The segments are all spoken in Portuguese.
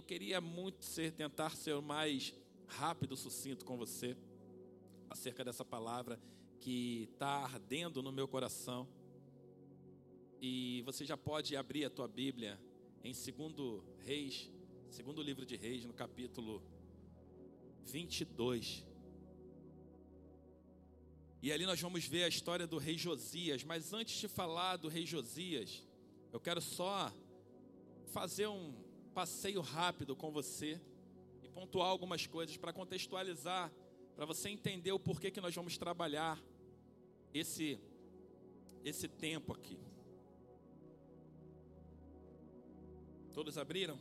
eu queria muito ser, tentar ser o mais rápido, sucinto com você acerca dessa palavra que está ardendo no meu coração. E você já pode abrir a tua Bíblia em segundo Reis, segundo livro de Reis, no capítulo 22. E ali nós vamos ver a história do rei Josias, mas antes de falar do rei Josias, eu quero só fazer um passeio rápido com você e pontuar algumas coisas para contextualizar, para você entender o porquê que nós vamos trabalhar esse esse tempo aqui. Todos abriram?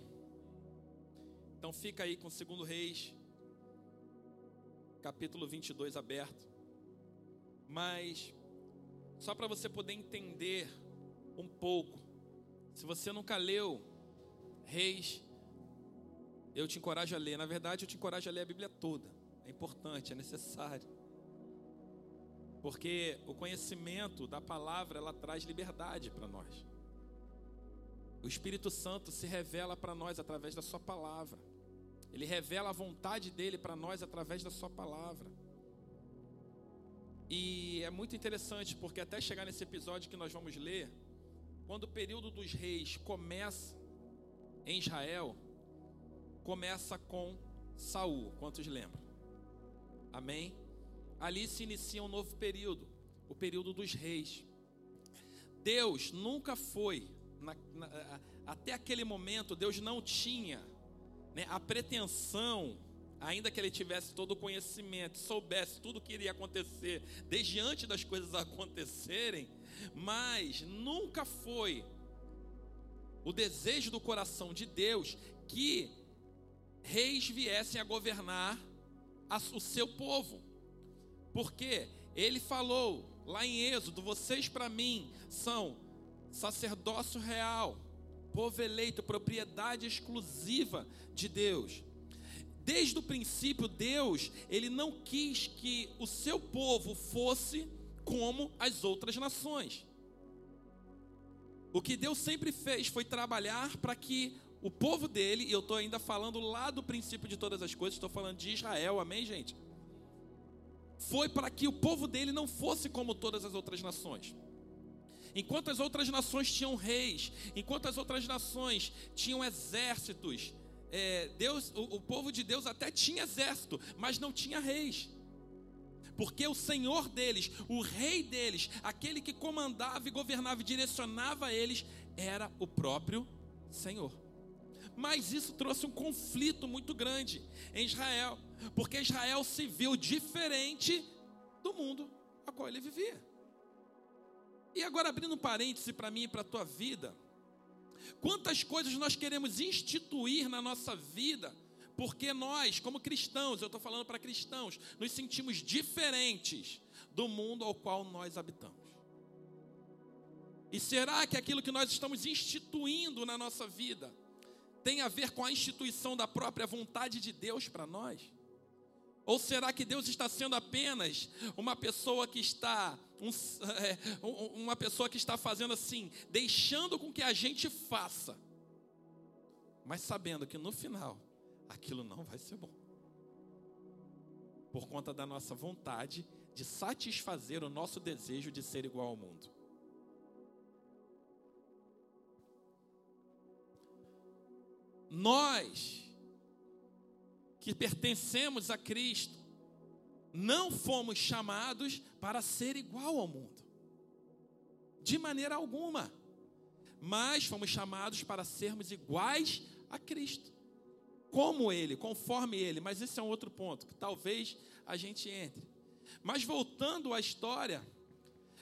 Então fica aí com o segundo Reis, capítulo 22 aberto. Mas só para você poder entender um pouco, se você nunca leu Reis, eu te encorajo a ler. Na verdade, eu te encorajo a ler a Bíblia toda. É importante, é necessário. Porque o conhecimento da palavra, ela traz liberdade para nós. O Espírito Santo se revela para nós através da sua palavra. Ele revela a vontade dele para nós através da sua palavra. E é muito interessante porque até chegar nesse episódio que nós vamos ler, quando o período dos reis começa em Israel, começa com Saul, quantos lembram? Amém? Ali se inicia um novo período, o período dos reis. Deus nunca foi, na, na, até aquele momento, Deus não tinha né, a pretensão ainda que ele tivesse todo o conhecimento, soubesse tudo o que iria acontecer desde antes das coisas acontecerem, mas nunca foi o desejo do coração de Deus que reis viessem a governar o seu povo. Porque ele falou lá em Êxodo: vocês para mim são sacerdócio real, povo eleito, propriedade exclusiva de Deus. Desde o princípio, Deus, ele não quis que o seu povo fosse como as outras nações. O que Deus sempre fez foi trabalhar para que o povo dele, e eu estou ainda falando lá do princípio de todas as coisas, estou falando de Israel, amém, gente? Foi para que o povo dele não fosse como todas as outras nações. Enquanto as outras nações tinham reis, enquanto as outras nações tinham exércitos, é, Deus, o, o povo de Deus até tinha exército, mas não tinha reis. Porque o Senhor deles, o rei deles, aquele que comandava e governava e direcionava eles, era o próprio Senhor. Mas isso trouxe um conflito muito grande em Israel, porque Israel se viu diferente do mundo a qual ele vivia. E agora, abrindo um parêntese para mim e para a tua vida, Quantas coisas nós queremos instituir na nossa vida, porque nós, como cristãos, eu estou falando para cristãos, nos sentimos diferentes do mundo ao qual nós habitamos. E será que aquilo que nós estamos instituindo na nossa vida tem a ver com a instituição da própria vontade de Deus para nós? Ou será que Deus está sendo apenas uma pessoa que está um, é, uma pessoa que está fazendo assim, deixando com que a gente faça, mas sabendo que no final aquilo não vai ser bom, por conta da nossa vontade de satisfazer o nosso desejo de ser igual ao mundo. Nós que pertencemos a Cristo, não fomos chamados para ser igual ao mundo, de maneira alguma, mas fomos chamados para sermos iguais a Cristo, como Ele, conforme Ele. Mas esse é um outro ponto que talvez a gente entre. Mas voltando à história,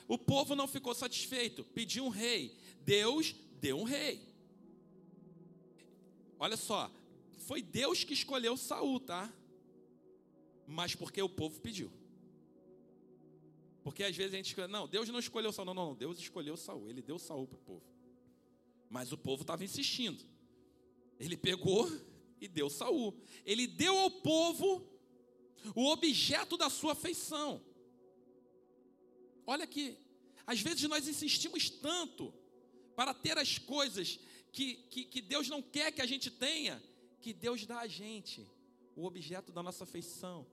o povo não ficou satisfeito, pediu um rei. Deus deu um rei. Olha só, foi Deus que escolheu Saul, tá? Mas porque o povo pediu. Porque às vezes a gente escolhe, não, Deus não escolheu Saul, não, não, Deus escolheu Saul, ele deu Saul para o povo. Mas o povo estava insistindo. Ele pegou e deu Saul. Ele deu ao povo o objeto da sua afeição. Olha aqui, às vezes nós insistimos tanto para ter as coisas que, que, que Deus não quer que a gente tenha, que Deus dá a gente, o objeto da nossa afeição,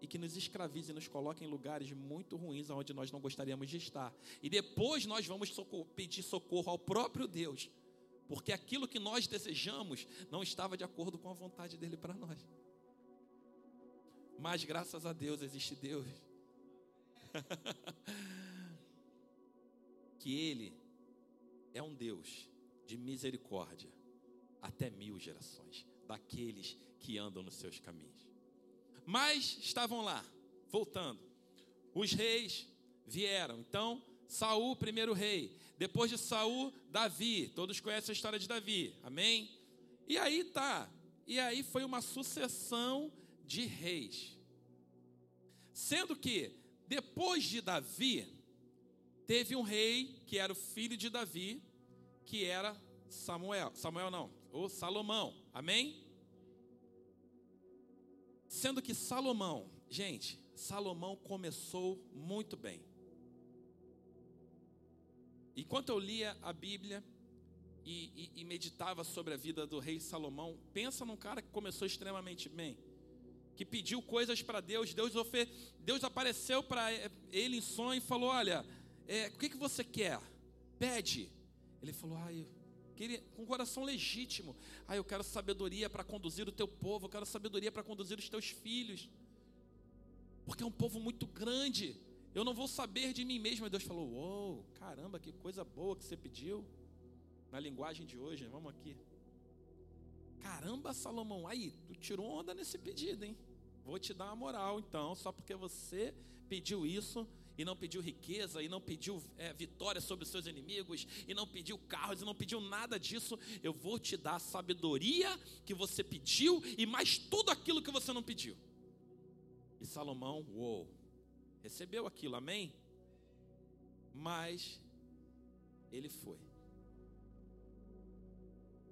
e que nos escraviza e nos coloca em lugares muito ruins onde nós não gostaríamos de estar. E depois nós vamos socorro, pedir socorro ao próprio Deus, porque aquilo que nós desejamos não estava de acordo com a vontade dele para nós. Mas graças a Deus existe Deus. que Ele é um Deus de misericórdia até mil gerações, daqueles que andam nos seus caminhos. Mas estavam lá, voltando. Os reis vieram. Então, Saul, primeiro rei. Depois de Saul, Davi. Todos conhecem a história de Davi. Amém? E aí tá. E aí foi uma sucessão de reis. Sendo que depois de Davi, teve um rei que era o filho de Davi, que era Samuel. Samuel não, ou Salomão. Amém? Sendo que Salomão, gente, Salomão começou muito bem. Enquanto eu lia a Bíblia e, e, e, meditava sobre a vida do rei Salomão, pensa num cara que começou extremamente bem, que pediu coisas para Deus, Deus, ofer... Deus apareceu para ele em sonho e falou: Olha, é, o que, que você quer? Pede. Ele falou: Ah, eu com um coração legítimo. Ah, eu quero sabedoria para conduzir o teu povo, eu quero sabedoria para conduzir os teus filhos. Porque é um povo muito grande. Eu não vou saber de mim mesmo. E Deus falou: Uou, caramba, que coisa boa que você pediu. Na linguagem de hoje, vamos aqui. Caramba, Salomão, aí, tu tirou onda nesse pedido, hein? Vou te dar uma moral, então, só porque você pediu isso, e não pediu riqueza, e não pediu é, vitória sobre os seus inimigos, e não pediu carros, e não pediu nada disso, eu vou te dar a sabedoria que você pediu e mais tudo aquilo que você não pediu. E Salomão, uou, recebeu aquilo, amém? Mas ele foi.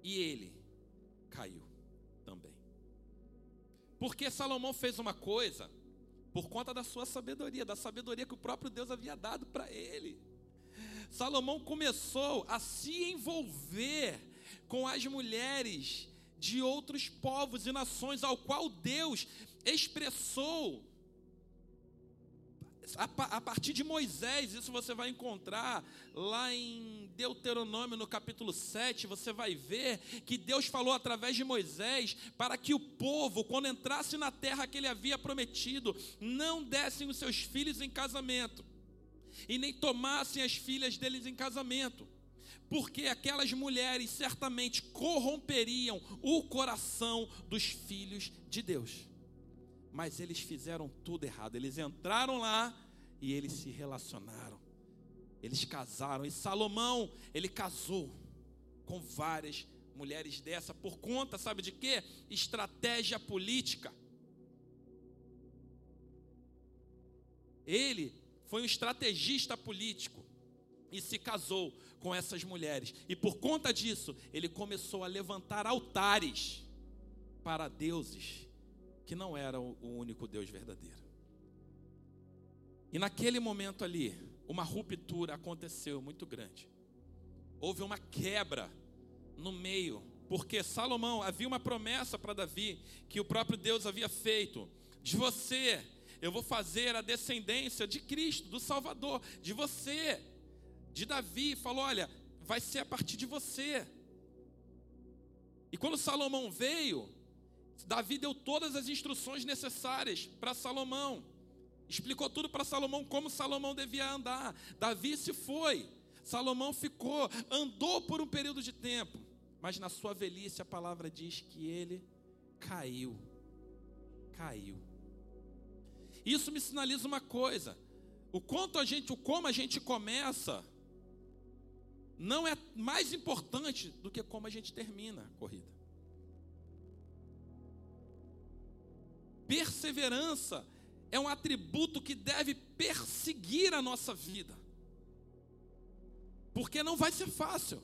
E ele caiu também. Porque Salomão fez uma coisa por conta da sua sabedoria, da sabedoria que o próprio Deus havia dado para ele. Salomão começou a se envolver com as mulheres de outros povos e nações, ao qual Deus expressou a partir de Moisés, isso você vai encontrar lá em Deuteronômio, no capítulo 7, você vai ver que Deus falou através de Moisés para que o povo, quando entrasse na terra que ele havia prometido, não dessem os seus filhos em casamento e nem tomassem as filhas deles em casamento. Porque aquelas mulheres certamente corromperiam o coração dos filhos de Deus. Mas eles fizeram tudo errado. Eles entraram lá e eles se relacionaram. Eles casaram. E Salomão, ele casou com várias mulheres dessa por conta, sabe de quê? Estratégia política. Ele foi um estrategista político e se casou com essas mulheres. E por conta disso, ele começou a levantar altares para deuses que não era o único Deus verdadeiro. E naquele momento ali, uma ruptura aconteceu muito grande. Houve uma quebra no meio, porque Salomão havia uma promessa para Davi que o próprio Deus havia feito: de você eu vou fazer a descendência de Cristo, do Salvador, de você, de Davi. Falou: olha, vai ser a partir de você. E quando Salomão veio, Davi deu todas as instruções necessárias para Salomão. Explicou tudo para Salomão como Salomão devia andar. Davi se foi. Salomão ficou, andou por um período de tempo, mas na sua velhice a palavra diz que ele caiu. Caiu. Isso me sinaliza uma coisa: o quanto a gente, o como a gente começa, não é mais importante do que como a gente termina a corrida. Perseverança é um atributo que deve perseguir a nossa vida. Porque não vai ser fácil.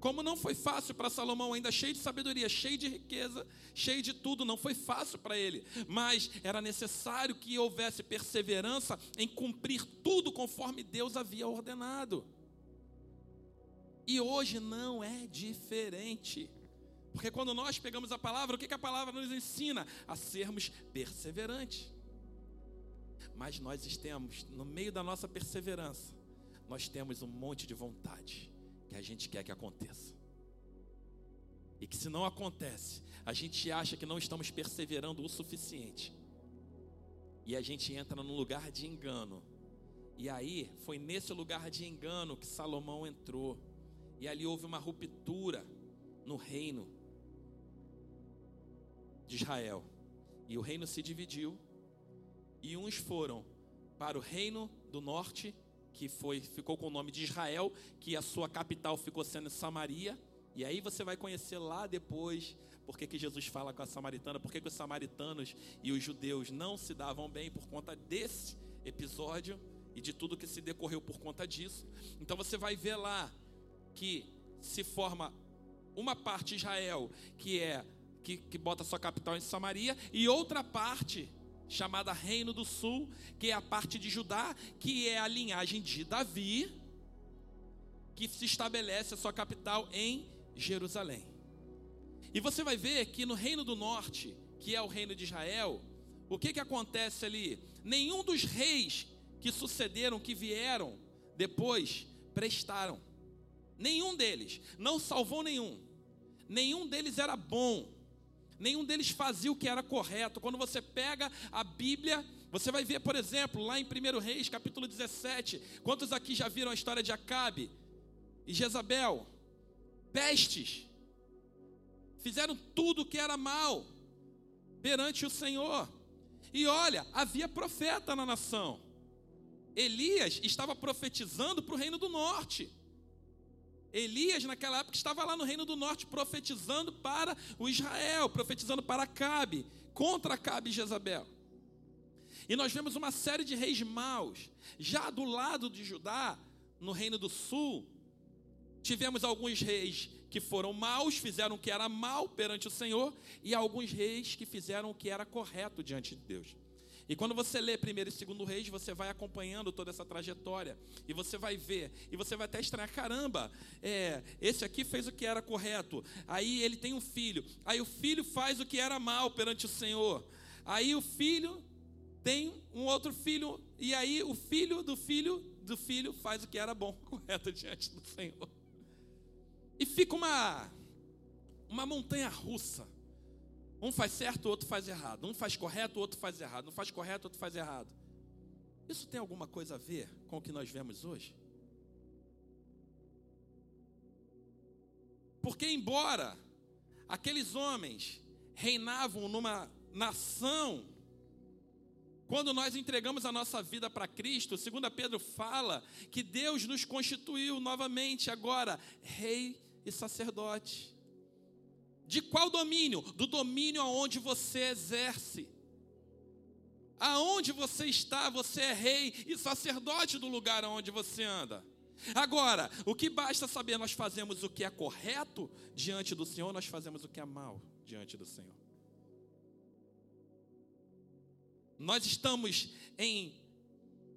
Como não foi fácil para Salomão, ainda cheio de sabedoria, cheio de riqueza, cheio de tudo, não foi fácil para ele, mas era necessário que houvesse perseverança em cumprir tudo conforme Deus havia ordenado. E hoje não é diferente. Porque quando nós pegamos a palavra, o que, que a palavra nos ensina? A sermos perseverantes. Mas nós temos, no meio da nossa perseverança, nós temos um monte de vontade que a gente quer que aconteça. E que se não acontece, a gente acha que não estamos perseverando o suficiente. E a gente entra num lugar de engano. E aí, foi nesse lugar de engano que Salomão entrou. E ali houve uma ruptura no reino de Israel. E o reino se dividiu. E uns foram para o reino do norte, que foi, ficou com o nome de Israel, que a sua capital ficou sendo Samaria. E aí você vai conhecer lá depois por que Jesus fala com a samaritana, por que os samaritanos e os judeus não se davam bem por conta desse episódio e de tudo que se decorreu por conta disso. Então você vai ver lá que se forma uma parte Israel, que é que, que bota sua capital em Samaria, e outra parte chamada Reino do Sul, que é a parte de Judá, que é a linhagem de Davi, que se estabelece a sua capital em Jerusalém. E você vai ver que no Reino do Norte, que é o reino de Israel, o que, que acontece ali? Nenhum dos reis que sucederam, que vieram depois, prestaram. Nenhum deles, não salvou nenhum. Nenhum deles era bom. Nenhum deles fazia o que era correto. Quando você pega a Bíblia, você vai ver, por exemplo, lá em 1 Reis, capítulo 17, quantos aqui já viram a história de Acabe e Jezabel? Pestes. Fizeram tudo o que era mal perante o Senhor. E olha, havia profeta na nação. Elias estava profetizando para o reino do norte. Elias, naquela época, estava lá no reino do norte profetizando para o Israel, profetizando para Acabe, contra Acabe e Jezabel. E nós vemos uma série de reis maus. Já do lado de Judá, no reino do sul, tivemos alguns reis que foram maus, fizeram o que era mal perante o Senhor, e alguns reis que fizeram o que era correto diante de Deus. E quando você lê primeiro e segundo reis, você vai acompanhando toda essa trajetória. E você vai ver. E você vai até estranhar: caramba, é, esse aqui fez o que era correto. Aí ele tem um filho. Aí o filho faz o que era mal perante o Senhor. Aí o filho tem um outro filho. E aí o filho do filho do filho faz o que era bom, correto diante do Senhor. E fica uma, uma montanha russa um faz certo, o outro faz errado. Um faz correto, o outro faz errado. Um faz correto, o outro faz errado. Isso tem alguma coisa a ver com o que nós vemos hoje? Porque, embora aqueles homens reinavam numa nação, quando nós entregamos a nossa vida para Cristo, segundo Pedro fala que Deus nos constituiu novamente agora rei e sacerdote. De qual domínio? Do domínio aonde você exerce. Aonde você está, você é rei e sacerdote do lugar aonde você anda. Agora, o que basta saber, nós fazemos o que é correto diante do Senhor, nós fazemos o que é mal diante do Senhor. Nós estamos em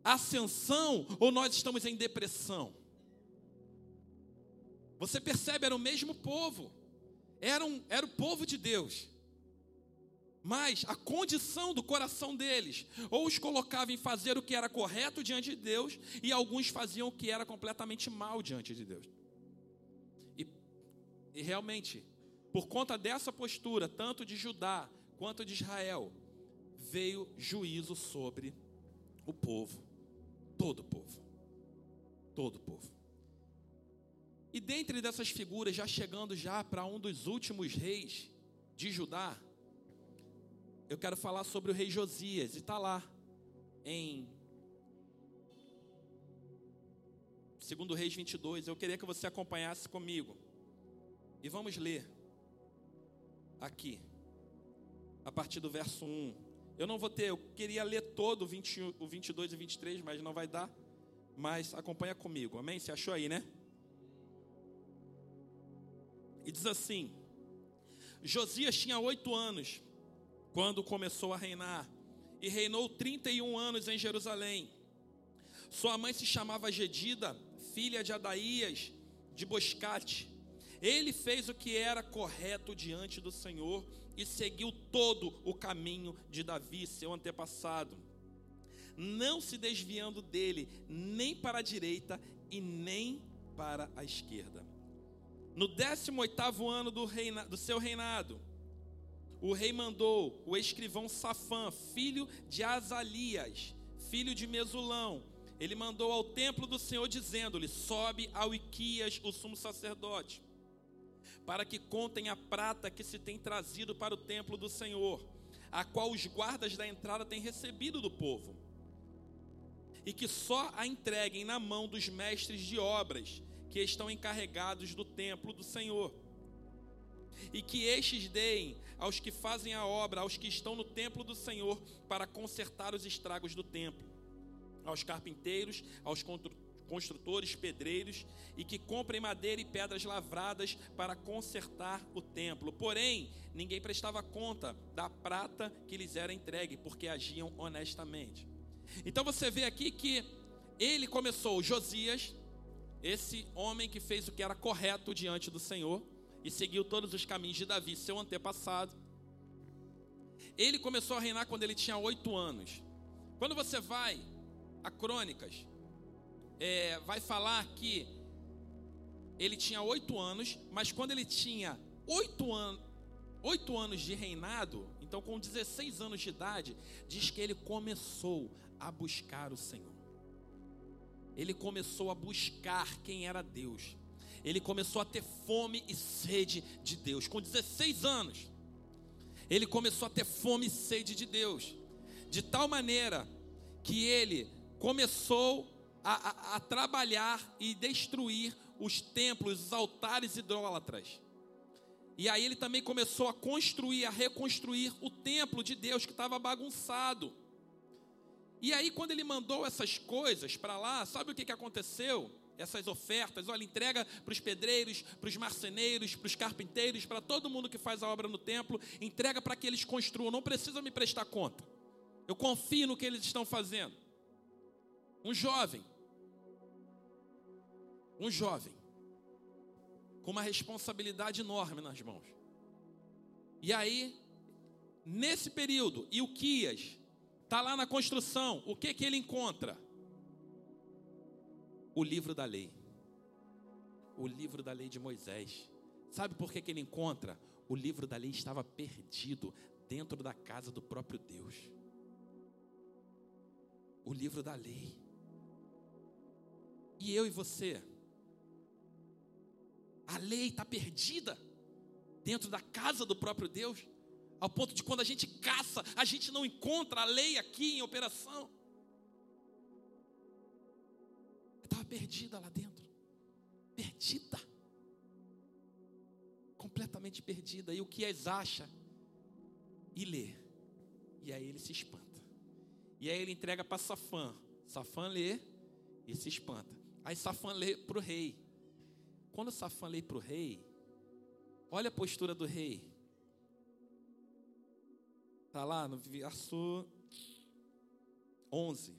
ascensão ou nós estamos em depressão? Você percebe, era o mesmo povo eram, era o povo de Deus. Mas a condição do coração deles, ou os colocava em fazer o que era correto diante de Deus, e alguns faziam o que era completamente mal diante de Deus. E, e realmente, por conta dessa postura, tanto de Judá quanto de Israel, veio juízo sobre o povo, todo o povo, todo o povo. E dentre dessas figuras, já chegando já para um dos últimos reis de Judá, eu quero falar sobre o rei Josias, e está lá em segundo Reis 22. Eu queria que você acompanhasse comigo. E vamos ler aqui, a partir do verso 1. Eu não vou ter, eu queria ler todo o, 20, o 22 e 23, mas não vai dar. Mas acompanha comigo, amém? Você achou aí, né? E diz assim: Josias tinha oito anos quando começou a reinar, e reinou 31 anos em Jerusalém. Sua mãe se chamava Gedida, filha de Adaías de Boscate. Ele fez o que era correto diante do Senhor e seguiu todo o caminho de Davi, seu antepassado, não se desviando dele nem para a direita e nem para a esquerda. No 18º ano do, reina, do seu reinado, o rei mandou o escrivão Safã, filho de Azalias, filho de Mesulão, ele mandou ao templo do Senhor dizendo-lhe: Sobe ao Iquias, o sumo sacerdote, para que contem a prata que se tem trazido para o templo do Senhor, a qual os guardas da entrada têm recebido do povo, e que só a entreguem na mão dos mestres de obras que estão encarregados do templo do Senhor. E que estes deem aos que fazem a obra, aos que estão no templo do Senhor, para consertar os estragos do templo aos carpinteiros, aos construtores, pedreiros, e que comprem madeira e pedras lavradas para consertar o templo. Porém, ninguém prestava conta da prata que lhes era entregue, porque agiam honestamente. Então você vê aqui que ele começou, Josias, esse homem que fez o que era correto diante do Senhor e seguiu todos os caminhos de Davi, seu antepassado. Ele começou a reinar quando ele tinha oito anos. Quando você vai a Crônicas, é, vai falar que ele tinha oito anos, mas quando ele tinha oito anos, oito anos de reinado, então com 16 anos de idade, diz que ele começou a buscar o Senhor. Ele começou a buscar quem era Deus. Ele começou a ter fome e sede de Deus. Com 16 anos, ele começou a ter fome e sede de Deus. De tal maneira que ele começou a, a, a trabalhar e destruir os templos, os altares idólatras. E aí ele também começou a construir, a reconstruir o templo de Deus que estava bagunçado. E aí, quando ele mandou essas coisas para lá, sabe o que, que aconteceu? Essas ofertas, olha, entrega para os pedreiros, para os marceneiros, para os carpinteiros, para todo mundo que faz a obra no templo, entrega para que eles construam, não precisa me prestar conta. Eu confio no que eles estão fazendo. Um jovem, um jovem, com uma responsabilidade enorme nas mãos. E aí, nesse período, Ilquias está lá na construção, o que que ele encontra? O livro da lei. O livro da lei de Moisés. Sabe por que, que ele encontra? O livro da lei estava perdido dentro da casa do próprio Deus. O livro da lei. E eu e você? A lei está perdida dentro da casa do próprio Deus, ao ponto de quando a gente caça, a gente não encontra a lei aqui em operação. Estava perdida lá dentro, perdida, completamente perdida. E o que as acha? E lê. E aí ele se espanta. E aí ele entrega para Safã. Safã lê e se espanta. Aí Safã lê para o rei. Quando Safã lê para o rei, olha a postura do rei. Está lá no verso 11.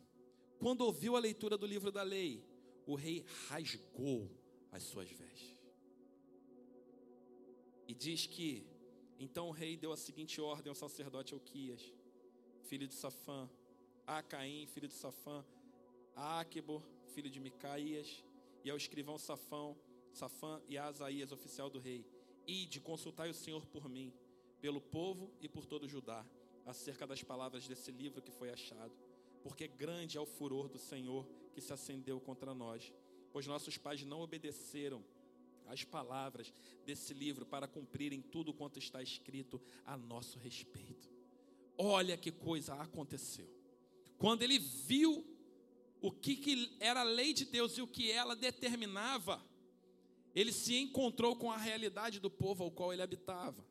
Quando ouviu a leitura do livro da lei, o rei rasgou as suas vestes. E diz que, então o rei deu a seguinte ordem ao sacerdote Elquias, filho de Safã, a Caim, filho de Safã, a Aquebor, filho de Micaías, e ao escrivão Safão, Safã e a Asaías, oficial do rei. Ide, consultai o Senhor por mim, pelo povo e por todo Judá, acerca das palavras desse livro que foi achado, porque grande é o furor do Senhor que se acendeu contra nós, pois nossos pais não obedeceram às palavras desse livro para cumprirem tudo quanto está escrito a nosso respeito. Olha que coisa aconteceu. Quando ele viu o que, que era a lei de Deus e o que ela determinava, ele se encontrou com a realidade do povo ao qual ele habitava.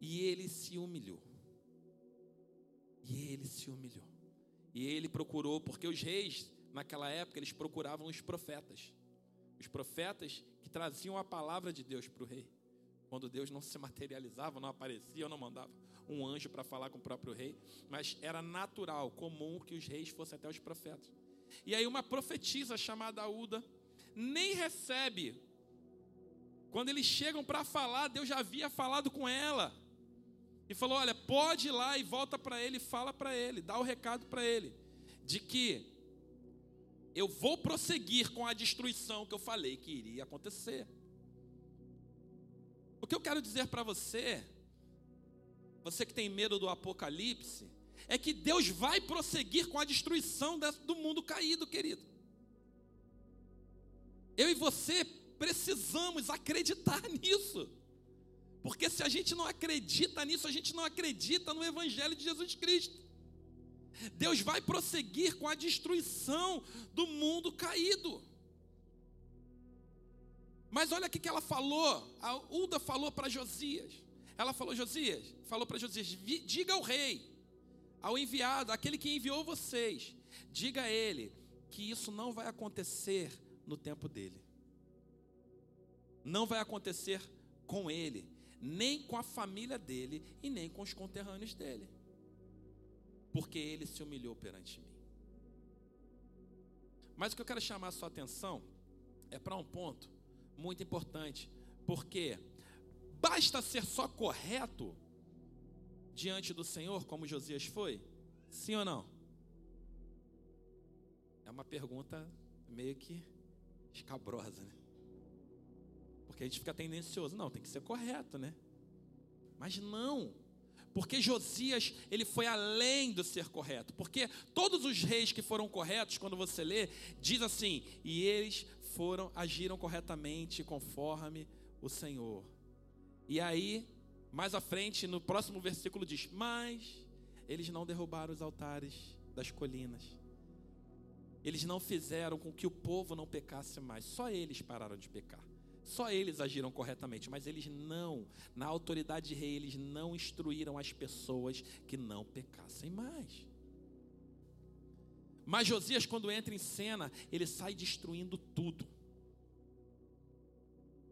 E ele se humilhou. E ele se humilhou. E ele procurou, porque os reis, naquela época, eles procuravam os profetas. Os profetas que traziam a palavra de Deus para o rei. Quando Deus não se materializava, não aparecia, não mandava um anjo para falar com o próprio rei, mas era natural, comum que os reis fossem até os profetas. E aí uma profetisa chamada Uda nem recebe Quando eles chegam para falar, Deus já havia falado com ela. E falou: Olha, pode ir lá e volta para ele, fala para ele, dá o recado para ele, de que eu vou prosseguir com a destruição que eu falei que iria acontecer. O que eu quero dizer para você, você que tem medo do apocalipse, é que Deus vai prosseguir com a destruição do mundo caído, querido. Eu e você precisamos acreditar nisso. Porque se a gente não acredita nisso, a gente não acredita no Evangelho de Jesus Cristo. Deus vai prosseguir com a destruição do mundo caído. Mas olha o que ela falou, a Uda falou para Josias. Ela falou, Josias, falou para Josias: diga ao rei, ao enviado, aquele que enviou vocês, diga a ele que isso não vai acontecer no tempo dele. Não vai acontecer com ele, nem com a família dele e nem com os conterrâneos dele. Porque ele se humilhou perante mim. Mas o que eu quero chamar a sua atenção é para um ponto muito importante, porque basta ser só correto diante do Senhor, como Josias foi? Sim ou não? É uma pergunta meio que escabrosa, né? Porque a gente fica tendencioso, não, tem que ser correto, né? Mas não. Porque Josias, ele foi além do ser correto. Porque todos os reis que foram corretos, quando você lê, diz assim: "E eles foram agiram corretamente conforme o Senhor". E aí, mais à frente, no próximo versículo diz: "Mas eles não derrubaram os altares das colinas. Eles não fizeram com que o povo não pecasse mais. Só eles pararam de pecar. Só eles agiram corretamente, mas eles não, na autoridade de rei, eles não instruíram as pessoas que não pecassem mais. Mas Josias, quando entra em cena, ele sai destruindo tudo.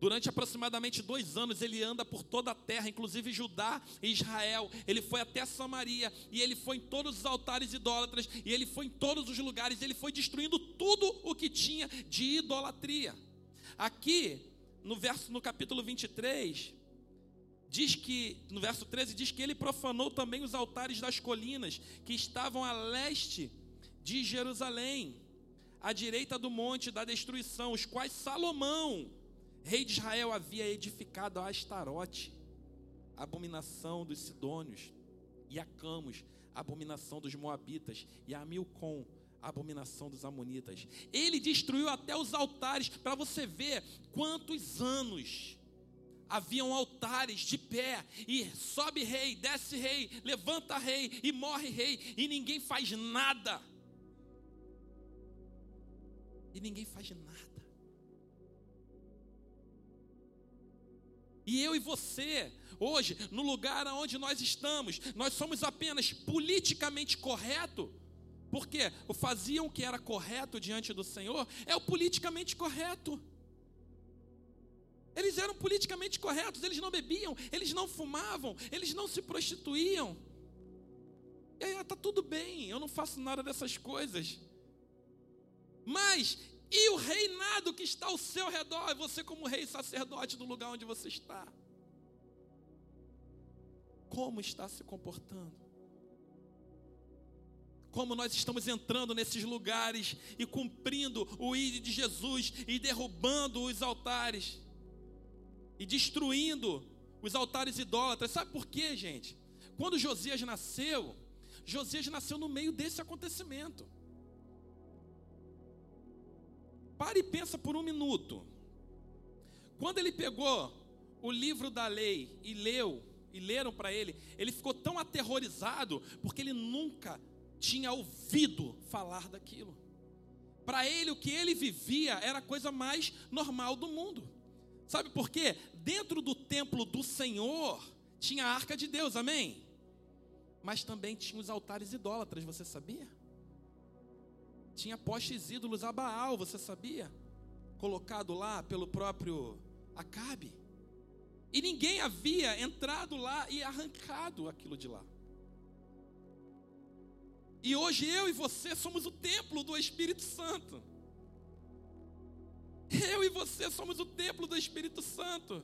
Durante aproximadamente dois anos, ele anda por toda a terra, inclusive Judá e Israel. Ele foi até Samaria e ele foi em todos os altares idólatras e ele foi em todos os lugares. Ele foi destruindo tudo o que tinha de idolatria. Aqui, no verso, no capítulo 23, diz que, no verso 13, diz que ele profanou também os altares das colinas que estavam a leste de Jerusalém, à direita do monte da destruição, os quais Salomão rei de Israel havia edificado a Astarote, a abominação dos Sidônios, e a Camus, a abominação dos Moabitas, e a Milcom, a abominação dos Amonitas. Ele destruiu até os altares, para você ver quantos anos haviam altares de pé, e sobe rei, desce rei, levanta rei, e morre rei, e ninguém faz nada. E ninguém faz nada. E eu e você, hoje, no lugar onde nós estamos, nós somos apenas politicamente correto, porque o faziam o que era correto diante do Senhor é o politicamente correto. Eles eram politicamente corretos, eles não bebiam, eles não fumavam, eles não se prostituíam. E aí, está tudo bem, eu não faço nada dessas coisas. Mas e o reinado que está ao seu redor, você como rei sacerdote do lugar onde você está. Como está se comportando? Como nós estamos entrando nesses lugares e cumprindo o ídolo de Jesus e derrubando os altares e destruindo os altares idólatras. Sabe por quê, gente? Quando Josias nasceu, Josias nasceu no meio desse acontecimento. Pare e pensa por um minuto. Quando ele pegou o livro da lei e leu, e leram para ele, ele ficou tão aterrorizado porque ele nunca tinha ouvido falar daquilo. Para ele, o que ele vivia era a coisa mais normal do mundo. Sabe por quê? Dentro do templo do Senhor tinha a arca de Deus, amém? Mas também tinha os altares idólatras, você sabia? tinha postes ídolos a Baal, você sabia? Colocado lá pelo próprio Acabe. E ninguém havia entrado lá e arrancado aquilo de lá. E hoje eu e você somos o templo do Espírito Santo. Eu e você somos o templo do Espírito Santo.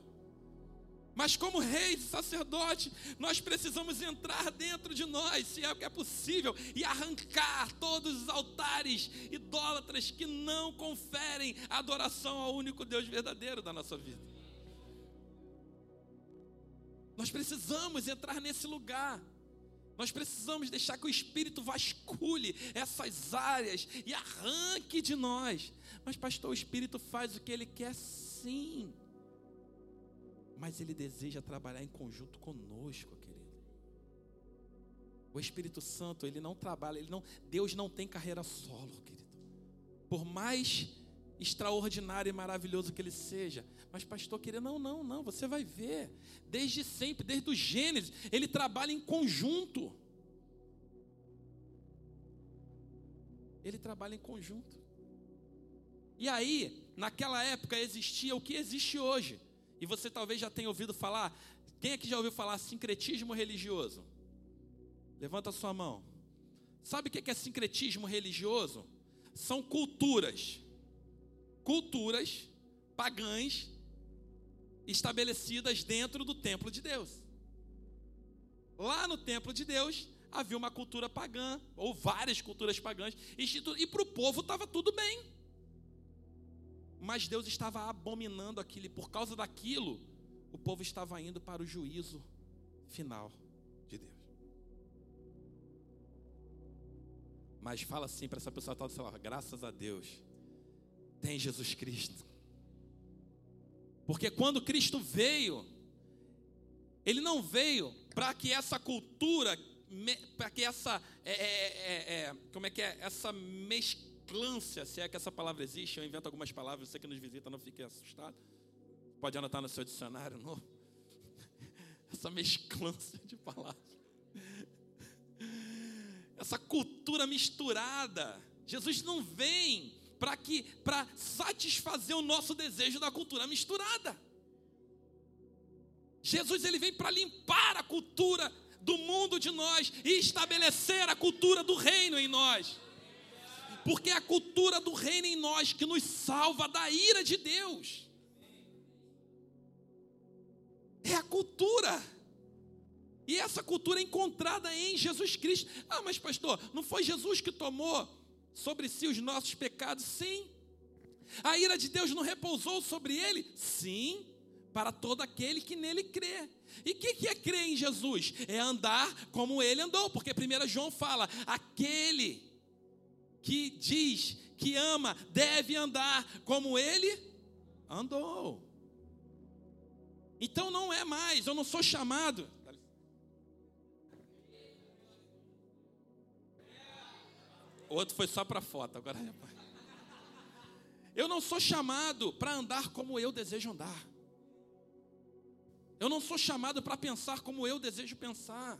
Mas como reis e sacerdote, nós precisamos entrar dentro de nós, se é o que é possível, e arrancar todos os altares idólatras que não conferem adoração ao único Deus verdadeiro da nossa vida. Nós precisamos entrar nesse lugar. Nós precisamos deixar que o Espírito vasculhe essas áreas e arranque de nós. Mas, pastor, o Espírito faz o que ele quer sim mas Ele deseja trabalhar em conjunto conosco, querido. O Espírito Santo, ele não trabalha, ele não, Deus não tem carreira solo, querido. Por mais extraordinário e maravilhoso que ele seja, mas pastor, querido, não, não, não, você vai ver, desde sempre, desde o Gênesis, ele trabalha em conjunto. Ele trabalha em conjunto. E aí, naquela época existia o que existe hoje. E você talvez já tenha ouvido falar. Quem aqui já ouviu falar sincretismo religioso? Levanta a sua mão. Sabe o que é sincretismo religioso? São culturas, culturas pagãs estabelecidas dentro do templo de Deus. Lá no templo de Deus havia uma cultura pagã, ou várias culturas pagãs, e para o povo estava tudo bem. Mas Deus estava abominando aquilo, e por causa daquilo, o povo estava indo para o juízo final de Deus. Mas fala assim para essa pessoa seu lado: graças a Deus, tem Jesus Cristo. Porque quando Cristo veio, Ele não veio para que essa cultura, para que essa, é, é, é, é, como é que é, essa mesclância, se é que essa palavra existe, eu invento algumas palavras, você que nos visita não fique assustado. Pode anotar no seu dicionário novo. Essa mesclância de palavras. Essa cultura misturada. Jesus não vem para que para satisfazer o nosso desejo da cultura misturada. Jesus ele vem para limpar a cultura do mundo de nós e estabelecer a cultura do reino em nós porque é a cultura do reino em nós que nos salva da ira de Deus. É a cultura. E essa cultura é encontrada em Jesus Cristo. Ah, mas pastor, não foi Jesus que tomou sobre si os nossos pecados? Sim. A ira de Deus não repousou sobre ele? Sim, para todo aquele que nele crê. E o que, que é crer em Jesus? É andar como ele andou, porque 1 João fala: aquele que diz que ama deve andar como ele andou. Então não é mais, eu não sou chamado. Outro foi só para foto, agora é Eu não sou chamado para andar como eu desejo andar. Eu não sou chamado para pensar como eu desejo pensar.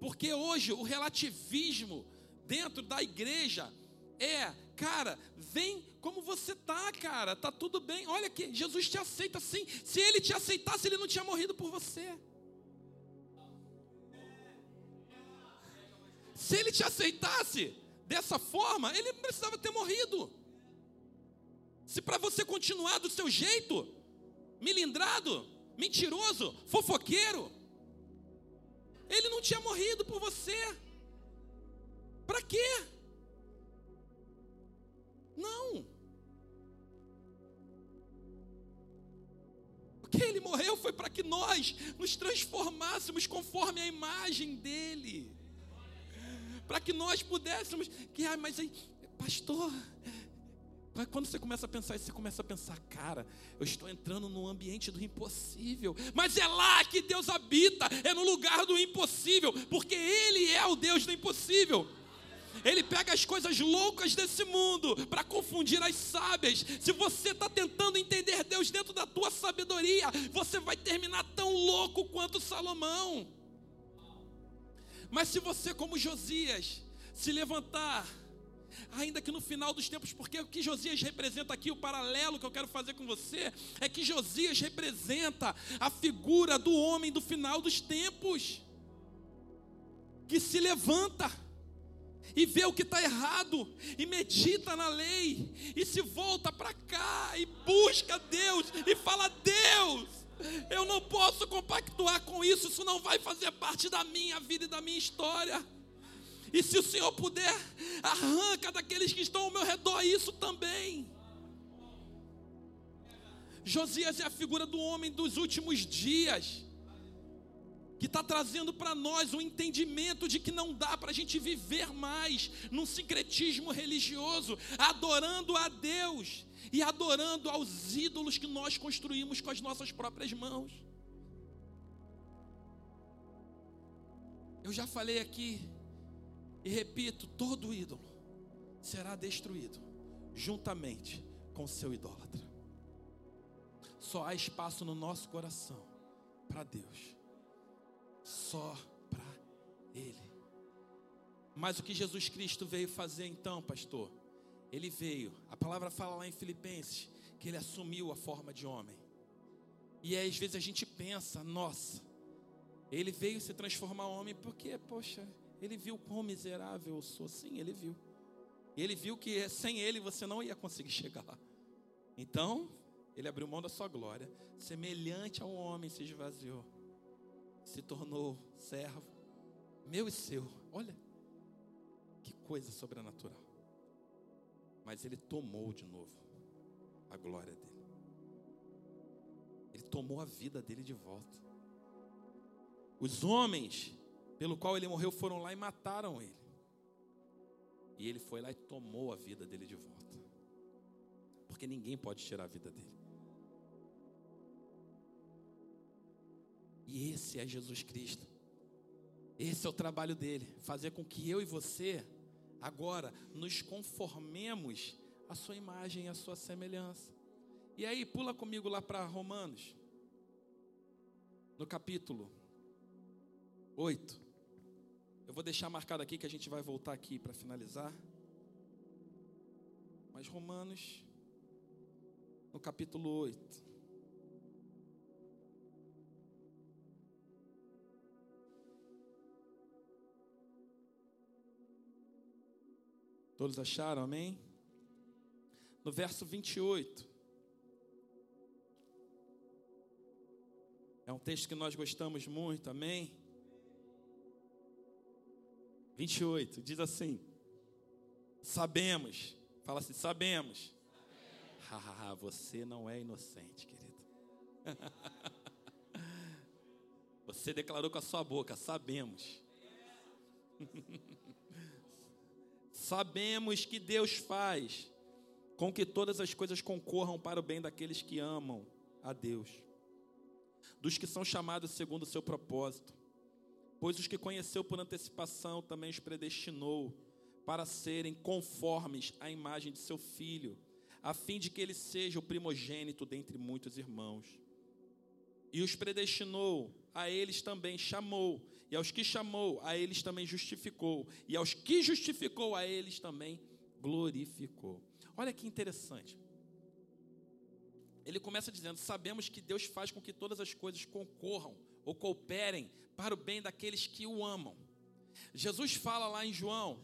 Porque hoje o relativismo dentro da igreja é, cara, vem como você tá, cara, tá tudo bem. Olha que Jesus te aceita sim. Se ele te aceitasse, ele não tinha morrido por você. Se ele te aceitasse dessa forma, ele não precisava ter morrido. Se para você continuar do seu jeito, milindrado, mentiroso, fofoqueiro, ele não tinha morrido por você. Para quê? Não. Porque ele morreu foi para que nós nos transformássemos conforme a imagem dele. Para que nós pudéssemos. Que, ah, mas aí, pastor. Quando você começa a pensar isso, você começa a pensar, cara, eu estou entrando no ambiente do impossível. Mas é lá que Deus habita, é no lugar do impossível, porque Ele é o Deus do impossível. Ele pega as coisas loucas desse mundo para confundir as sábias. Se você está tentando entender Deus dentro da tua sabedoria, você vai terminar tão louco quanto Salomão. Mas se você, como Josias, se levantar, ainda que no final dos tempos, porque o que Josias representa aqui, o paralelo que eu quero fazer com você, é que Josias representa a figura do homem do final dos tempos, que se levanta e vê o que está errado, e medita na lei, e se volta para cá, e busca Deus, e fala: Deus, eu não posso compactuar com isso, isso não vai fazer parte da minha vida e da minha história. E se o Senhor puder, arranca daqueles que estão ao meu redor isso também. Josias é a figura do homem dos últimos dias que está trazendo para nós o entendimento de que não dá para a gente viver mais num sincretismo religioso, adorando a Deus e adorando aos ídolos que nós construímos com as nossas próprias mãos. Eu já falei aqui e repito: todo ídolo será destruído juntamente com seu idólatra. Só há espaço no nosso coração para Deus só para Ele. Mas o que Jesus Cristo veio fazer então, pastor? Ele veio, a palavra fala lá em Filipenses, que ele assumiu a forma de homem. E às vezes a gente pensa, nossa, ele veio se transformar em homem porque, poxa, ele viu quão miserável eu sou. Sim, ele viu. Ele viu que sem ele você não ia conseguir chegar lá. Então, ele abriu mão da sua glória, semelhante ao homem se esvaziou se tornou servo, meu e seu. Olha, que coisa sobrenatural. Mas ele tomou de novo a glória dele. Ele tomou a vida dele de volta. Os homens pelo qual ele morreu foram lá e mataram ele. E ele foi lá e tomou a vida dele de volta. Porque ninguém pode tirar a vida dele. E esse é Jesus Cristo. Esse é o trabalho dele, fazer com que eu e você agora nos conformemos à sua imagem e à sua semelhança. E aí, pula comigo lá para Romanos, no capítulo 8. Eu vou deixar marcado aqui que a gente vai voltar aqui para finalizar. Mas Romanos, no capítulo 8. Todos acharam, amém? No verso 28. É um texto que nós gostamos muito, amém? 28, diz assim: Sabemos, fala assim, sabemos. Ah, você não é inocente, querido. Você declarou com a sua boca, sabemos. Sabemos que Deus faz com que todas as coisas concorram para o bem daqueles que amam a Deus, dos que são chamados segundo o seu propósito. Pois os que conheceu por antecipação também os predestinou para serem conformes à imagem de seu filho, a fim de que ele seja o primogênito dentre muitos irmãos. E os predestinou, a eles também chamou, e aos que chamou, a eles também justificou. E aos que justificou, a eles também glorificou. Olha que interessante. Ele começa dizendo: Sabemos que Deus faz com que todas as coisas concorram ou cooperem para o bem daqueles que o amam. Jesus fala lá em João,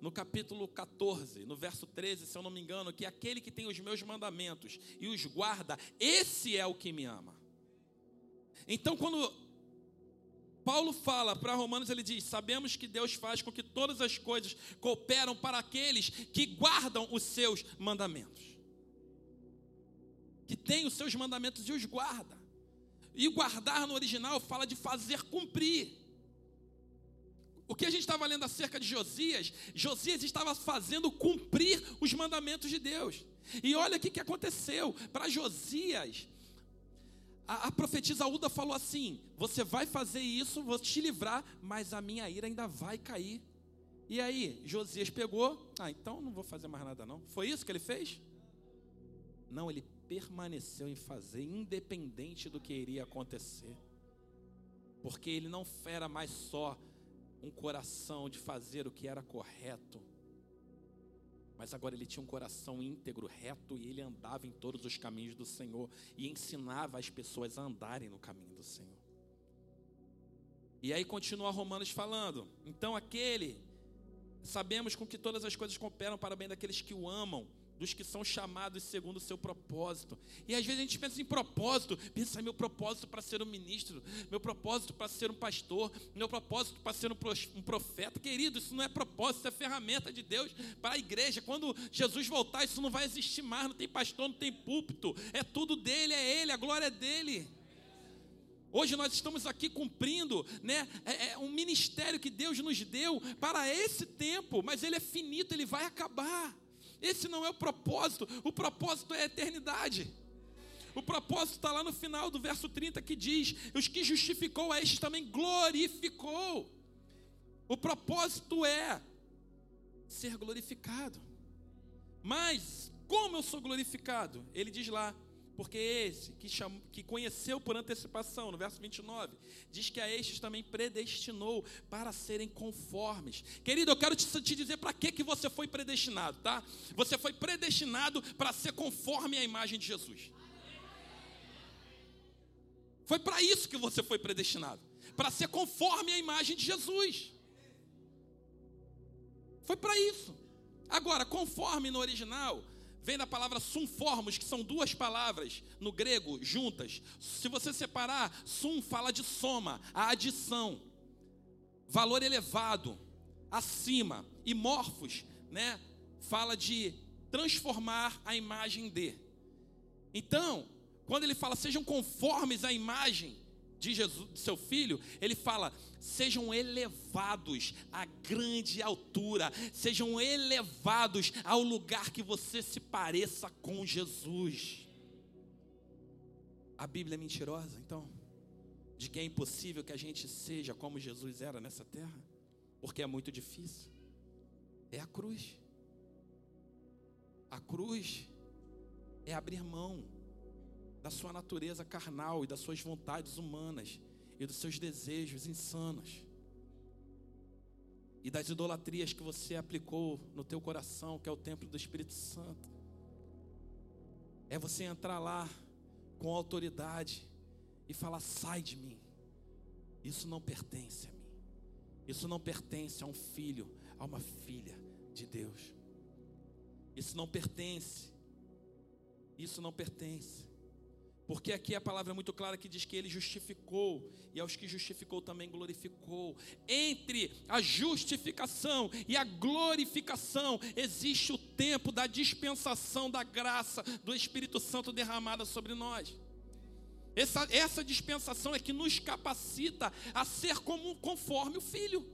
no capítulo 14, no verso 13, se eu não me engano, que aquele que tem os meus mandamentos e os guarda, esse é o que me ama. Então, quando Paulo fala para Romanos, ele diz: Sabemos que Deus faz com que todas as coisas cooperam para aqueles que guardam os seus mandamentos. Que tem os seus mandamentos e os guarda. E guardar no original fala de fazer cumprir. O que a gente estava lendo acerca de Josias, Josias estava fazendo cumprir os mandamentos de Deus. E olha o que aconteceu. Para Josias, a, a profetisa Uda falou assim: Você vai fazer isso, vou te livrar, mas a minha ira ainda vai cair. E aí, Josias pegou, ah, então não vou fazer mais nada não. Foi isso que ele fez? Não, ele permaneceu em fazer, independente do que iria acontecer. Porque ele não era mais só um coração de fazer o que era correto, mas agora ele tinha um coração íntegro, reto, e ele andava em todos os caminhos do Senhor e ensinava as pessoas a andarem no caminho do Senhor. E aí continua Romanos falando: então aquele sabemos com que todas as coisas cooperam para o bem daqueles que o amam, dos que são chamados segundo o seu propósito. E às vezes a gente pensa em propósito, pensa meu propósito para ser um ministro, meu propósito para ser um pastor, meu propósito para ser um profeta. Querido, isso não é propósito, isso é ferramenta de Deus para a igreja. Quando Jesus voltar, isso não vai existir mais, não tem pastor, não tem púlpito, é tudo dele, é ele, a glória é dele. Hoje nós estamos aqui cumprindo né, é, é um ministério que Deus nos deu para esse tempo, mas ele é finito, ele vai acabar. Esse não é o propósito, o propósito é a eternidade. O propósito está lá no final do verso 30 que diz: Os que justificou a estes também glorificou. O propósito é ser glorificado. Mas como eu sou glorificado? Ele diz lá: porque esse que, chamou, que conheceu por antecipação, no verso 29, diz que a estes também predestinou para serem conformes. Querido, eu quero te, te dizer para que, que você foi predestinado, tá? Você foi predestinado para ser conforme à imagem de Jesus. Foi para isso que você foi predestinado para ser conforme à imagem de Jesus. Foi para isso. Agora, conforme no original, vem da palavra sumformos, que são duas palavras no grego juntas. Se você separar, sum fala de soma, a adição, valor elevado, acima, e morfos, né, fala de transformar a imagem de. Então, quando ele fala sejam conformes à imagem de Jesus, de seu filho, ele fala: sejam elevados à grande altura, sejam elevados ao lugar que você se pareça com Jesus. A Bíblia é mentirosa, então, de que é impossível que a gente seja como Jesus era nessa terra, porque é muito difícil. É a cruz. A cruz é abrir mão da sua natureza carnal e das suas vontades humanas e dos seus desejos insanos e das idolatrias que você aplicou no teu coração, que é o templo do Espírito Santo. É você entrar lá com autoridade e falar: sai de mim. Isso não pertence a mim. Isso não pertence a um filho, a uma filha de Deus. Isso não pertence. Isso não pertence. Porque aqui a palavra é muito clara que diz que ele justificou, e aos que justificou também glorificou. Entre a justificação e a glorificação existe o tempo da dispensação da graça do Espírito Santo derramada sobre nós. Essa, essa dispensação é que nos capacita a ser como, conforme o Filho.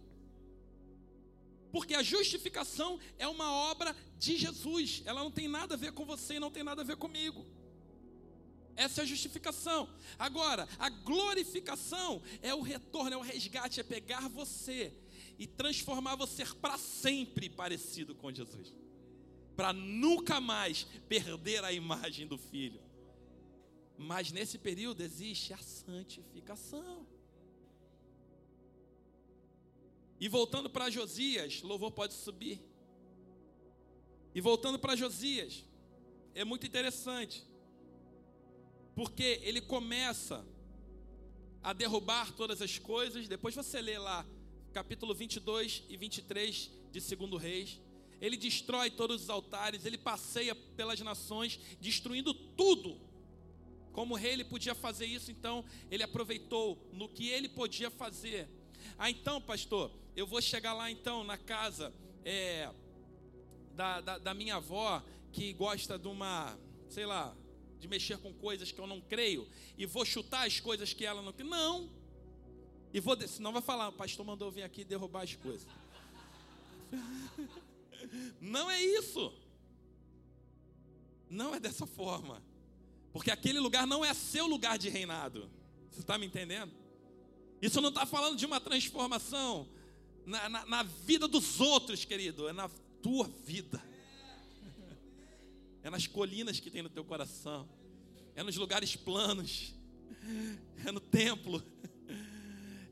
Porque a justificação é uma obra de Jesus, ela não tem nada a ver com você e não tem nada a ver comigo. Essa é a justificação. Agora, a glorificação é o retorno, é o resgate, é pegar você e transformar você para sempre parecido com Jesus. Para nunca mais perder a imagem do filho. Mas nesse período existe a santificação. E voltando para Josias, louvor pode subir. E voltando para Josias, é muito interessante porque ele começa a derrubar todas as coisas. Depois você lê lá, capítulo 22 e 23 de 2 Reis. Ele destrói todos os altares, ele passeia pelas nações, destruindo tudo. Como rei ele podia fazer isso, então ele aproveitou no que ele podia fazer. Ah, então, pastor, eu vou chegar lá então na casa é, da, da, da minha avó, que gosta de uma, sei lá, de mexer com coisas que eu não creio e vou chutar as coisas que ela não. Não. E vou, senão vai falar, o pastor mandou vir aqui derrubar as coisas. Não é isso. Não é dessa forma. Porque aquele lugar não é seu lugar de reinado. Você está me entendendo? Isso não está falando de uma transformação na, na, na vida dos outros, querido. É na tua vida é nas colinas que tem no teu coração, é nos lugares planos, é no templo.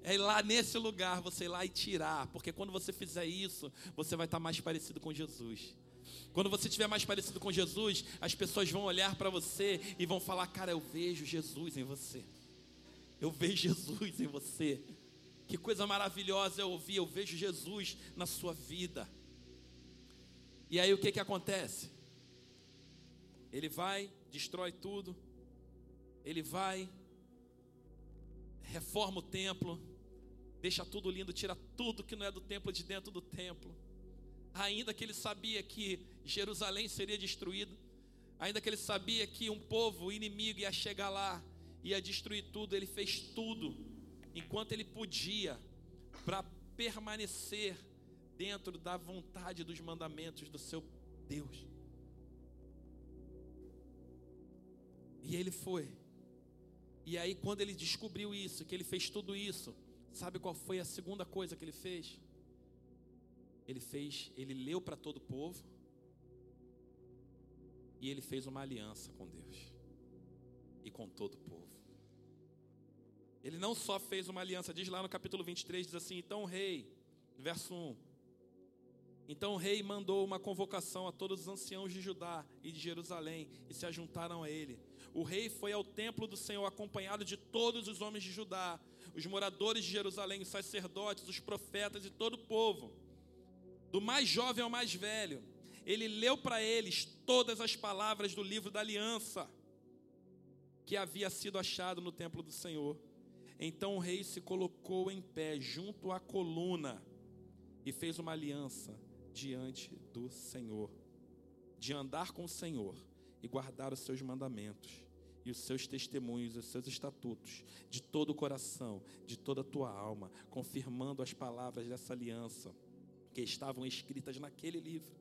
É ir lá nesse lugar, você ir lá e tirar, porque quando você fizer isso, você vai estar mais parecido com Jesus. Quando você estiver mais parecido com Jesus, as pessoas vão olhar para você e vão falar: Cara, eu vejo Jesus em você. Eu vejo Jesus em você. Que coisa maravilhosa eu ouvir, eu vejo Jesus na sua vida. E aí o que que acontece? Ele vai, destrói tudo. Ele vai, reforma o templo, deixa tudo lindo, tira tudo que não é do templo de dentro do templo. Ainda que ele sabia que Jerusalém seria destruída, ainda que ele sabia que um povo inimigo ia chegar lá, ia destruir tudo, ele fez tudo enquanto ele podia para permanecer dentro da vontade dos mandamentos do seu Deus. E ele foi. E aí, quando ele descobriu isso, que ele fez tudo isso, sabe qual foi a segunda coisa que ele fez? Ele fez, ele leu para todo o povo e ele fez uma aliança com Deus e com todo o povo. Ele não só fez uma aliança, diz lá no capítulo 23, diz assim: então o rei, verso 1. Então o rei mandou uma convocação a todos os anciãos de Judá e de Jerusalém e se ajuntaram a ele. O rei foi ao templo do Senhor acompanhado de todos os homens de Judá, os moradores de Jerusalém, os sacerdotes, os profetas e todo o povo, do mais jovem ao mais velho. Ele leu para eles todas as palavras do livro da aliança que havia sido achado no templo do Senhor. Então o rei se colocou em pé junto à coluna e fez uma aliança diante do Senhor, de andar com o Senhor e guardar os seus mandamentos e os seus testemunhos, os seus estatutos, de todo o coração, de toda a tua alma, confirmando as palavras dessa aliança que estavam escritas naquele livro.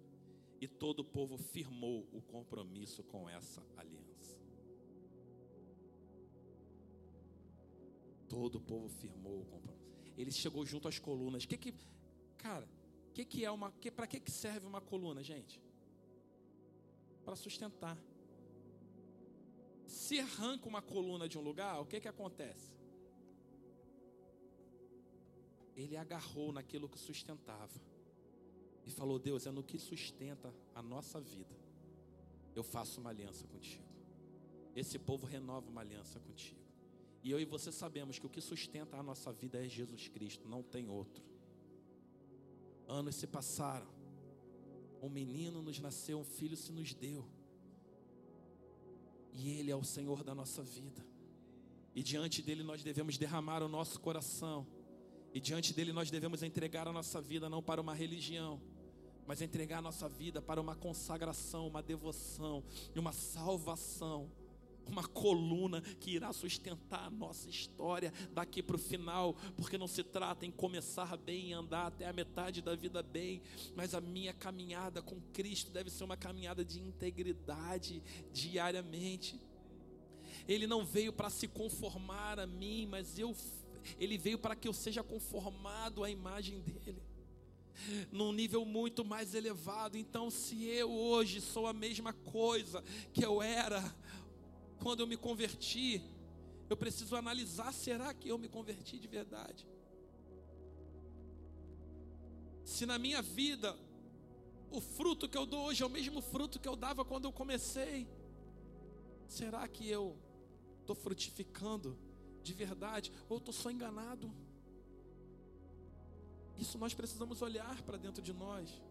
E todo o povo firmou o compromisso com essa aliança. Todo o povo firmou o compromisso. Ele chegou junto às colunas. Que que, cara, que que é uma, que para que que serve uma coluna, gente? Para sustentar. Se arranca uma coluna de um lugar, o que que acontece? Ele agarrou naquilo que sustentava e falou: Deus, é no que sustenta a nossa vida. Eu faço uma aliança contigo. Esse povo renova uma aliança contigo. E eu e você sabemos que o que sustenta a nossa vida é Jesus Cristo, não tem outro. Anos se passaram, um menino nos nasceu, um filho se nos deu, e Ele é o Senhor da nossa vida, e diante dele nós devemos derramar o nosso coração, e diante dele nós devemos entregar a nossa vida não para uma religião, mas entregar a nossa vida para uma consagração, uma devoção e uma salvação uma coluna que irá sustentar a nossa história daqui para o final, porque não se trata em começar bem e andar até a metade da vida bem, mas a minha caminhada com Cristo deve ser uma caminhada de integridade diariamente. Ele não veio para se conformar a mim, mas eu ele veio para que eu seja conformado à imagem dele num nível muito mais elevado. Então, se eu hoje sou a mesma coisa que eu era quando eu me converti, eu preciso analisar: será que eu me converti de verdade? Se na minha vida o fruto que eu dou hoje é o mesmo fruto que eu dava quando eu comecei, será que eu estou frutificando de verdade ou estou só enganado? Isso nós precisamos olhar para dentro de nós.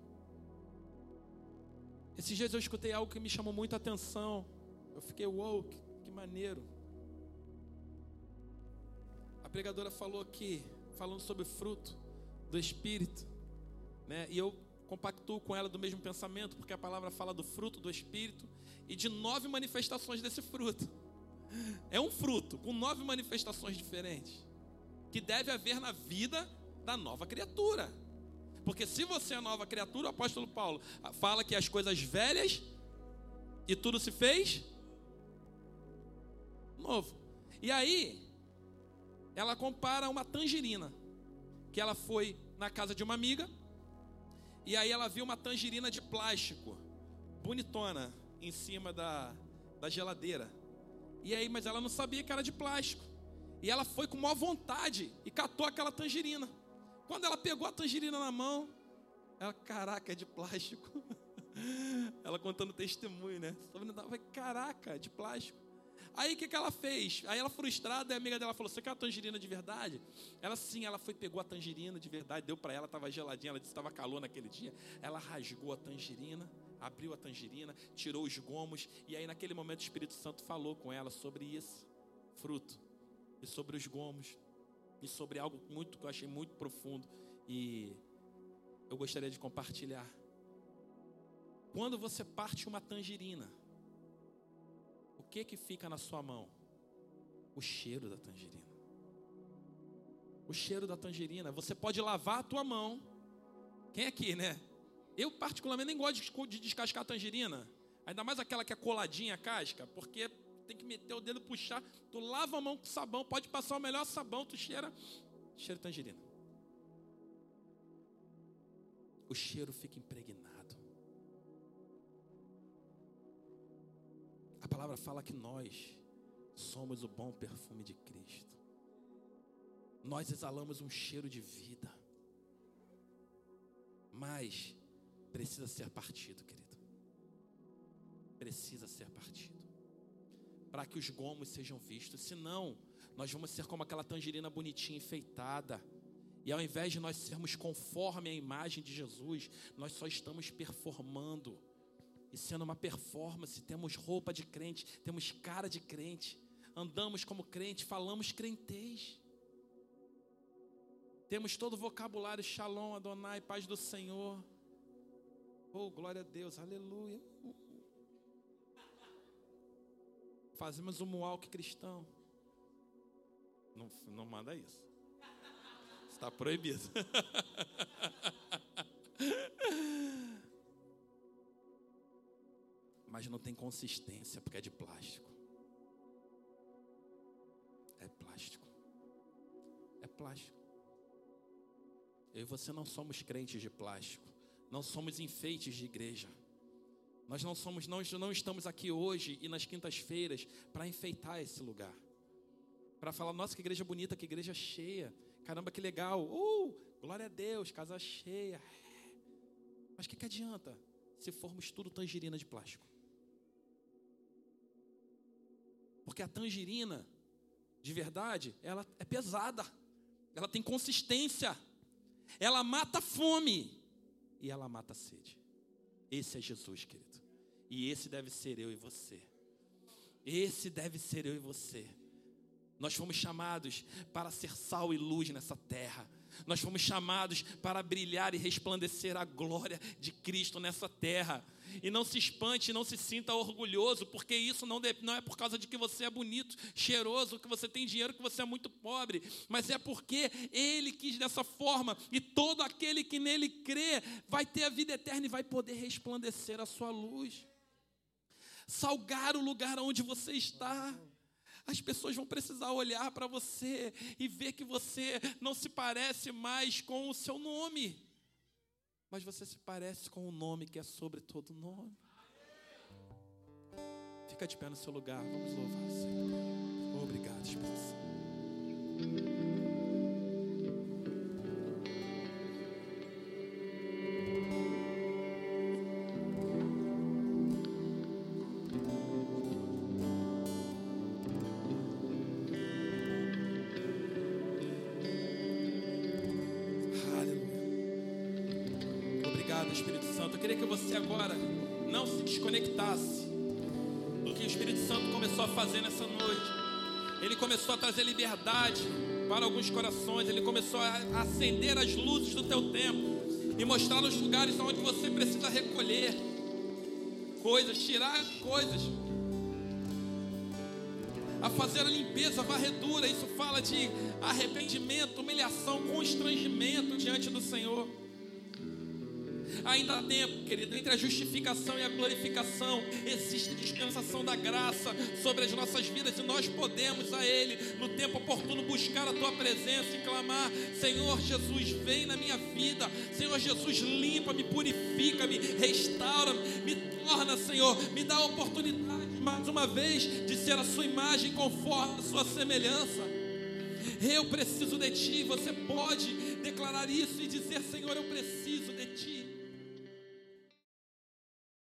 Esses dias eu escutei algo que me chamou muita atenção. Eu fiquei, uou, que, que maneiro. A pregadora falou aqui, falando sobre fruto do Espírito, né? E eu compactuo com ela do mesmo pensamento, porque a palavra fala do fruto do Espírito e de nove manifestações desse fruto. É um fruto com nove manifestações diferentes que deve haver na vida da nova criatura. Porque se você é nova criatura, o apóstolo Paulo fala que as coisas velhas e tudo se fez novo. E aí, ela compara uma tangerina, que ela foi na casa de uma amiga, e aí ela viu uma tangerina de plástico, bonitona, em cima da, da geladeira. E aí, mas ela não sabia que era de plástico. E ela foi com maior vontade e catou aquela tangerina. Quando ela pegou a tangerina na mão, ela, caraca, é de plástico. ela contando testemunho, né? Caraca, de plástico. Aí o que, que ela fez? Aí ela frustrada, a amiga dela falou: Você quer a tangerina de verdade? Ela sim, ela foi, pegou a tangerina de verdade, deu para ela, estava geladinha, ela disse que estava calor naquele dia. Ela rasgou a tangerina, abriu a tangerina, tirou os gomos, e aí naquele momento o Espírito Santo falou com ela sobre isso, fruto, e sobre os gomos, e sobre algo muito que eu achei muito profundo. E eu gostaria de compartilhar. Quando você parte uma tangerina, que que fica na sua mão? O cheiro da tangerina. O cheiro da tangerina. Você pode lavar a tua mão. Quem aqui, né? Eu particularmente nem gosto de descascar a tangerina. Ainda mais aquela que é coladinha a casca, porque tem que meter o dedo puxar. Tu lava a mão com sabão, pode passar o melhor sabão, tu cheira, cheira tangerina. O cheiro fica impregnado. Palavra fala que nós somos o bom perfume de Cristo. Nós exalamos um cheiro de vida. Mas precisa ser partido, querido. Precisa ser partido. Para que os gomos sejam vistos. Senão, nós vamos ser como aquela tangerina bonitinha, enfeitada. E ao invés de nós sermos conforme a imagem de Jesus, nós só estamos performando e sendo uma performance, temos roupa de crente, temos cara de crente, andamos como crente, falamos crentez. Temos todo o vocabulário Shalom, Adonai, paz do Senhor. Oh, glória a Deus, aleluia. Fazemos um walk cristão. Não, não manda isso. Está proibido. mas não tem consistência porque é de plástico. É plástico. É plástico. Eu e você não somos crentes de plástico. Não somos enfeites de igreja. Nós não somos, não, não estamos aqui hoje e nas quintas-feiras para enfeitar esse lugar. Para falar, nossa, que igreja bonita, que igreja cheia. Caramba, que legal. Uh, glória a Deus, casa cheia. Mas o que, que adianta se formos tudo tangerina de plástico? Porque a tangerina, de verdade, ela é pesada. Ela tem consistência. Ela mata a fome. E ela mata a sede. Esse é Jesus, querido. E esse deve ser eu e você. Esse deve ser eu e você. Nós fomos chamados para ser sal e luz nessa terra. Nós fomos chamados para brilhar e resplandecer a glória de Cristo nessa terra. E não se espante, não se sinta orgulhoso, porque isso não, não é por causa de que você é bonito, cheiroso, que você tem dinheiro, que você é muito pobre, mas é porque Ele quis dessa forma, e todo aquele que nele crê vai ter a vida eterna e vai poder resplandecer a sua luz. Salgar o lugar onde você está. As pessoas vão precisar olhar para você e ver que você não se parece mais com o seu nome mas você se parece com o nome que é sobre todo nome. Fica de pé no seu lugar, vamos louvar Senhor. Obrigado, Espírito Santo. Desconectasse do que o Espírito Santo começou a fazer nessa noite. Ele começou a trazer liberdade para alguns corações, ele começou a acender as luzes do teu tempo e mostrar os lugares onde você precisa recolher coisas, tirar coisas, a fazer a limpeza, a varredura. Isso fala de arrependimento, humilhação, constrangimento diante do Senhor. Ainda há tempo, querido, entre a justificação e a glorificação, existe dispensação da graça sobre as nossas vidas e nós podemos a Ele, no tempo oportuno, buscar a Tua presença e clamar: Senhor Jesus, vem na minha vida, Senhor Jesus, limpa-me, purifica-me, restaura-me, me torna, Senhor, me dá a oportunidade mais uma vez de ser a Sua imagem conforme a Sua semelhança. Eu preciso de Ti, você pode declarar isso e dizer: Senhor, eu preciso.